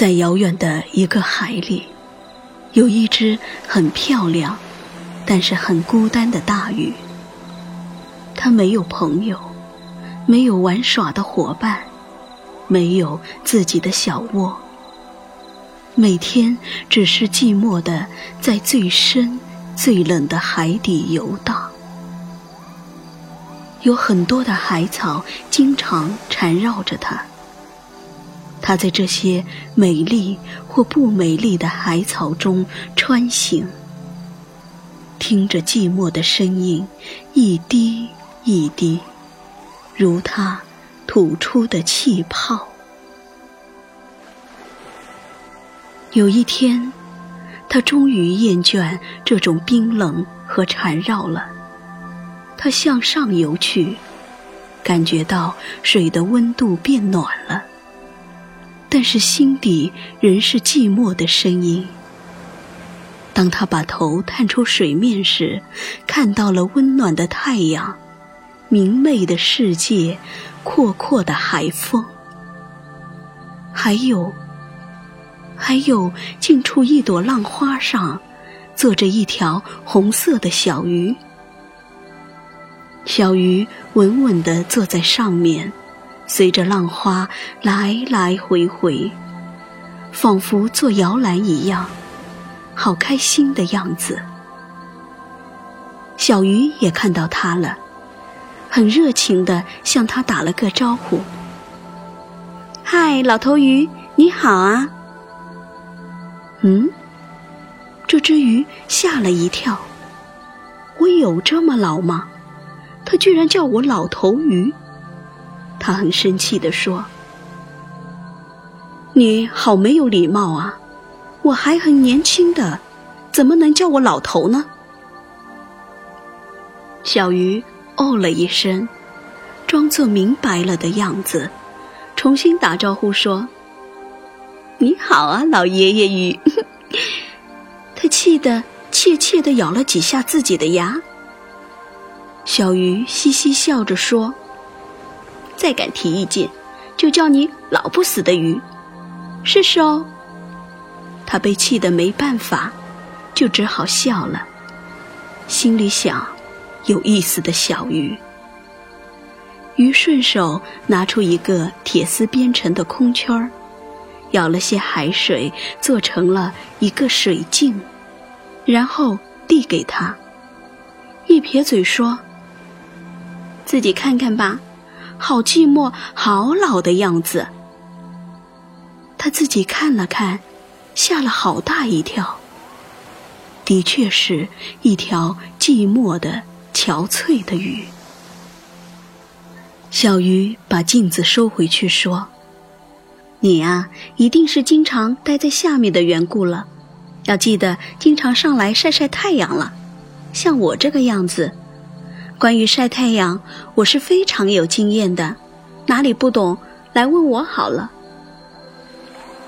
在遥远的一个海里，有一只很漂亮，但是很孤单的大鱼。它没有朋友，没有玩耍的伙伴，没有自己的小窝。每天只是寂寞的在最深、最冷的海底游荡。有很多的海草经常缠绕着它。它在这些美丽或不美丽的海草中穿行，听着寂寞的声音，一滴一滴，如它吐出的气泡。有一天，他终于厌倦这种冰冷和缠绕了。他向上游去，感觉到水的温度变暖了。但是心底仍是寂寞的声音。当他把头探出水面时，看到了温暖的太阳、明媚的世界、阔阔的海风，还有，还有近处一朵浪花上，坐着一条红色的小鱼。小鱼稳稳地坐在上面。随着浪花来来回回，仿佛做摇篮一样，好开心的样子。小鱼也看到他了，很热情的向他打了个招呼：“嗨，老头鱼，你好啊！”嗯，这只鱼吓了一跳。我有这么老吗？它居然叫我老头鱼！他很生气地说：“你好没有礼貌啊！我还很年轻的，怎么能叫我老头呢？”小鱼哦了一声，装作明白了的样子，重新打招呼说：“你好啊，老爷爷鱼。”他气得怯怯地咬了几下自己的牙。小鱼嘻嘻笑着说。再敢提意见，就叫你老不死的鱼！试试哦。他被气得没办法，就只好笑了，心里想：有意思的小鱼。鱼顺手拿出一个铁丝编成的空圈儿，舀了些海水，做成了一个水镜，然后递给他，一撇嘴说：“自己看看吧。”好寂寞，好老的样子。他自己看了看，吓了好大一跳。的确是一条寂寞的、憔悴的鱼。小鱼把镜子收回去，说：“你呀，一定是经常待在下面的缘故了。要记得经常上来晒晒太阳了。像我这个样子。”关于晒太阳，我是非常有经验的，哪里不懂来问我好了。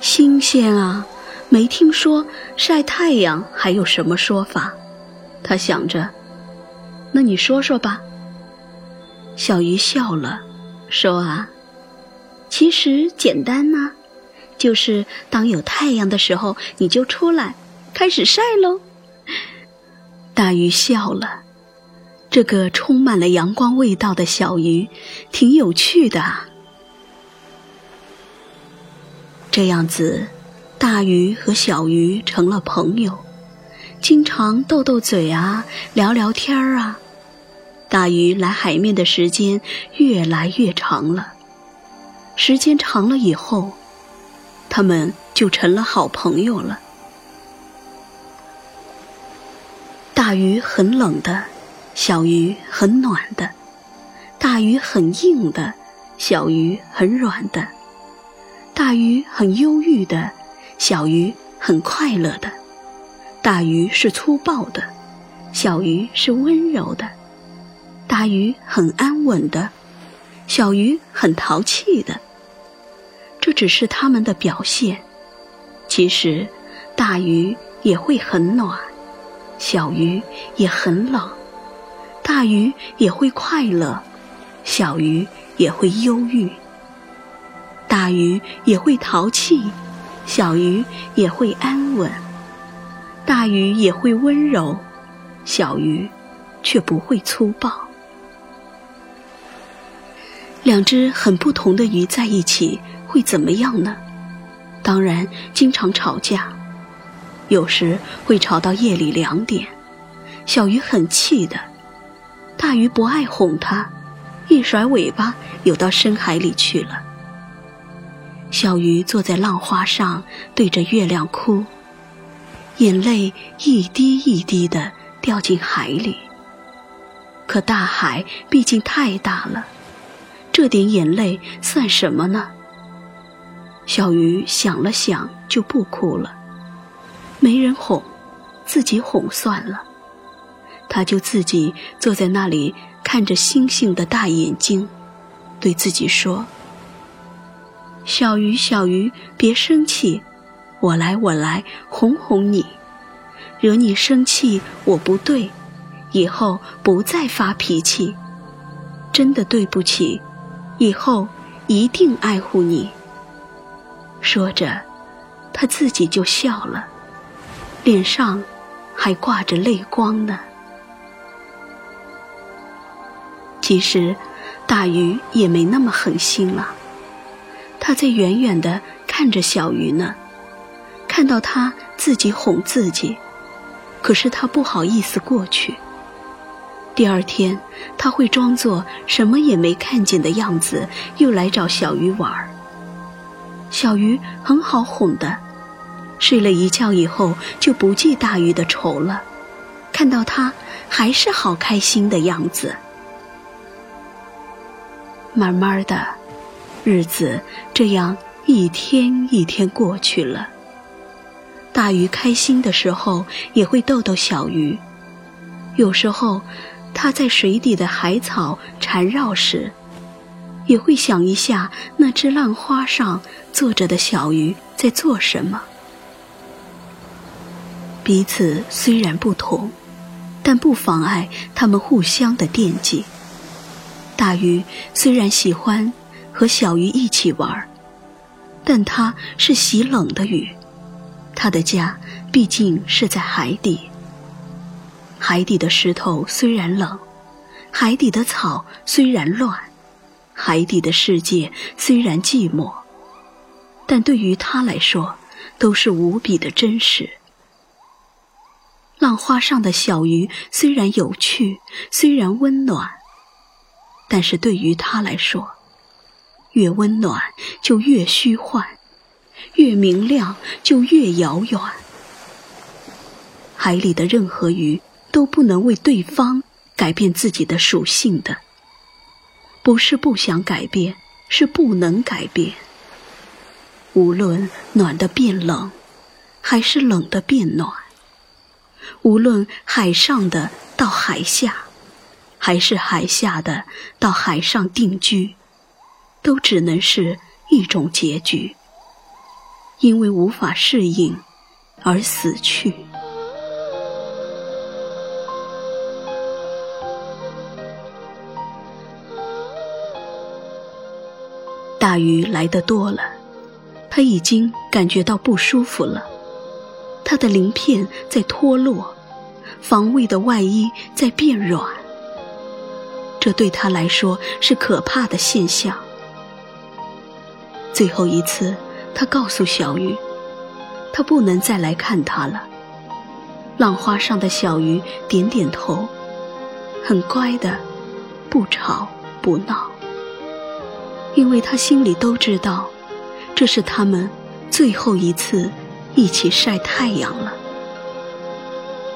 新鲜啊，没听说晒太阳还有什么说法。他想着，那你说说吧。小鱼笑了，说啊，其实简单呐，就是当有太阳的时候，你就出来开始晒喽。大鱼笑了。这个充满了阳光味道的小鱼，挺有趣的。这样子，大鱼和小鱼成了朋友，经常斗斗嘴啊，聊聊天儿啊。大鱼来海面的时间越来越长了，时间长了以后，他们就成了好朋友了。大鱼很冷的。小鱼很暖的，大鱼很硬的，小鱼很软的；大鱼很忧郁的，小鱼很快乐的；大鱼是粗暴的，小鱼是温柔的；大鱼很安稳的，小鱼很淘气的。这只是它们的表现，其实大鱼也会很暖，小鱼也很冷。大鱼也会快乐，小鱼也会忧郁；大鱼也会淘气，小鱼也会安稳；大鱼也会温柔，小鱼却不会粗暴。两只很不同的鱼在一起会怎么样呢？当然，经常吵架，有时会吵到夜里两点。小鱼很气的，大鱼不爱哄它，一甩尾巴游到深海里去了。小鱼坐在浪花上，对着月亮哭，眼泪一滴一滴的掉进海里。可大海毕竟太大了。这点眼泪算什么呢？小鱼想了想，就不哭了。没人哄，自己哄算了。他就自己坐在那里，看着星星的大眼睛，对自己说：“小鱼，小鱼，别生气，我来，我来哄哄你。惹你生气，我不对，以后不再发脾气。真的对不起。”以后一定爱护你。说着，他自己就笑了，脸上还挂着泪光呢。其实，大鱼也没那么狠心了，他在远远的看着小鱼呢，看到他自己哄自己，可是他不好意思过去。第二天，他会装作什么也没看见的样子，又来找小鱼玩儿。小鱼很好哄的，睡了一觉以后就不记大鱼的仇了，看到他还是好开心的样子。慢慢的，日子这样一天一天过去了。大鱼开心的时候也会逗逗小鱼，有时候。它在水底的海草缠绕时，也会想一下那只浪花上坐着的小鱼在做什么。彼此虽然不同，但不妨碍他们互相的惦记。大鱼虽然喜欢和小鱼一起玩，但它是喜冷的鱼，它的家毕竟是在海底。海底的石头虽然冷，海底的草虽然乱，海底的世界虽然寂寞，但对于他来说，都是无比的真实。浪花上的小鱼虽然有趣，虽然温暖，但是对于他来说，越温暖就越虚幻，越明亮就越遥远。海里的任何鱼。都不能为对方改变自己的属性的，不是不想改变，是不能改变。无论暖的变冷，还是冷的变暖；无论海上的到海下，还是海下的到海上定居，都只能是一种结局，因为无法适应而死去。大鱼来的多了，他已经感觉到不舒服了。他的鳞片在脱落，防卫的外衣在变软。这对他来说是可怕的现象。最后一次，他告诉小鱼，他不能再来看他了。浪花上的小鱼点点头，很乖的，不吵不闹。因为他心里都知道，这是他们最后一次一起晒太阳了。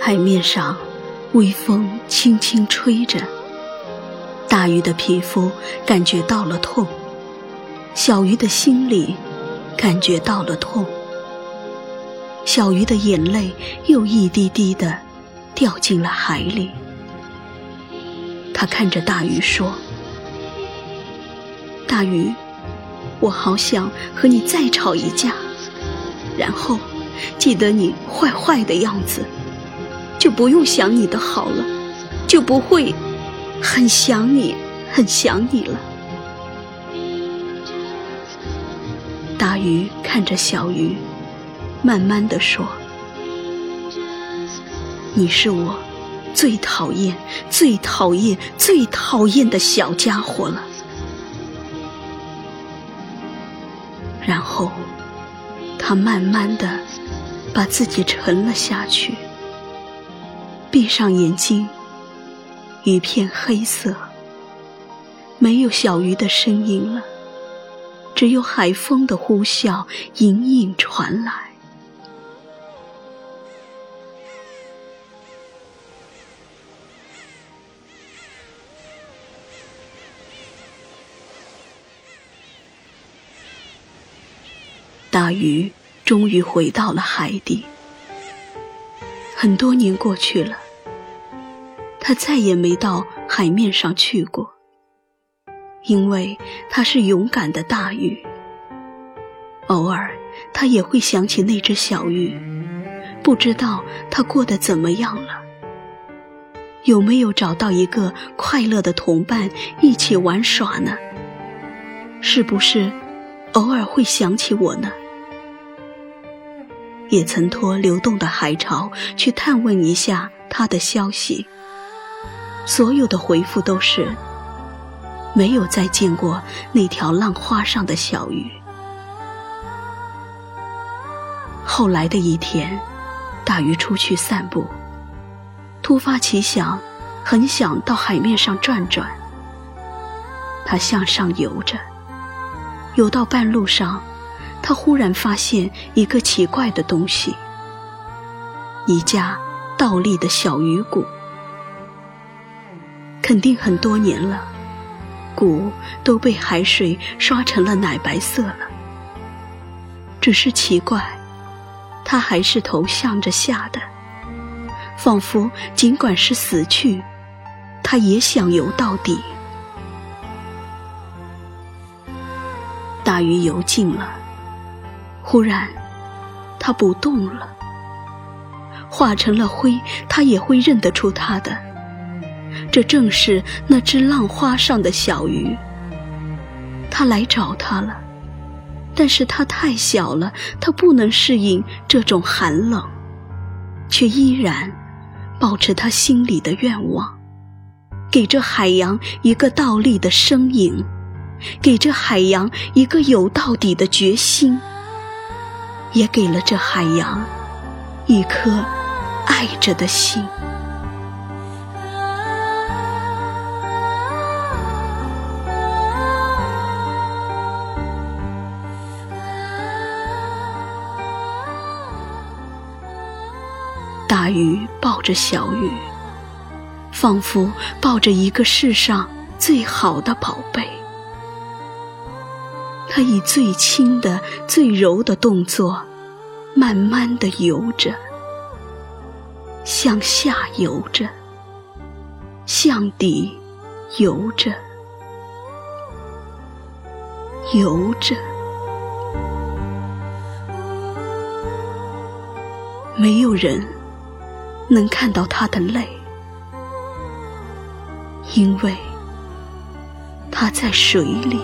海面上，微风轻轻吹着，大鱼的皮肤感觉到了痛，小鱼的心里感觉到了痛，小鱼的眼泪又一滴滴的掉进了海里。他看着大鱼说。大鱼，我好想和你再吵一架，然后记得你坏坏的样子，就不用想你的好了，就不会很想你，很想你了。大鱼看着小鱼，慢慢的说：“你是我最讨厌、最讨厌、最讨厌的小家伙了。”然后，他慢慢的把自己沉了下去，闭上眼睛，一片黑色，没有小鱼的声音了。只有海风的呼啸隐隐传来。大鱼终于回到了海底。很多年过去了，他再也没到海面上去过。因为他是勇敢的大鱼，偶尔他也会想起那只小鱼，不知道他过得怎么样了，有没有找到一个快乐的同伴一起玩耍呢？是不是偶尔会想起我呢？也曾托流动的海潮去探问一下他的消息，所有的回复都是。没有再见过那条浪花上的小鱼。后来的一天，大鱼出去散步，突发奇想，很想到海面上转转。他向上游着，游到半路上，他忽然发现一个奇怪的东西——一架倒立的小鱼骨，肯定很多年了。骨都被海水刷成了奶白色了，只是奇怪，它还是头向着下的，仿佛尽管是死去，它也想游到底。大鱼游近了，忽然，它不动了，化成了灰，它也会认得出它的。这正是那只浪花上的小鱼。它来找他了，但是它太小了，它不能适应这种寒冷，却依然保持他心里的愿望，给这海洋一个倒立的身影，给这海洋一个有到底的决心，也给了这海洋一颗爱着的心。大鱼抱着小鱼，仿佛抱着一个世上最好的宝贝。它以最轻的、最柔的动作，慢慢的游着，向下游着，向底游着，游着，没有人。能看到他的泪，因为他在水里。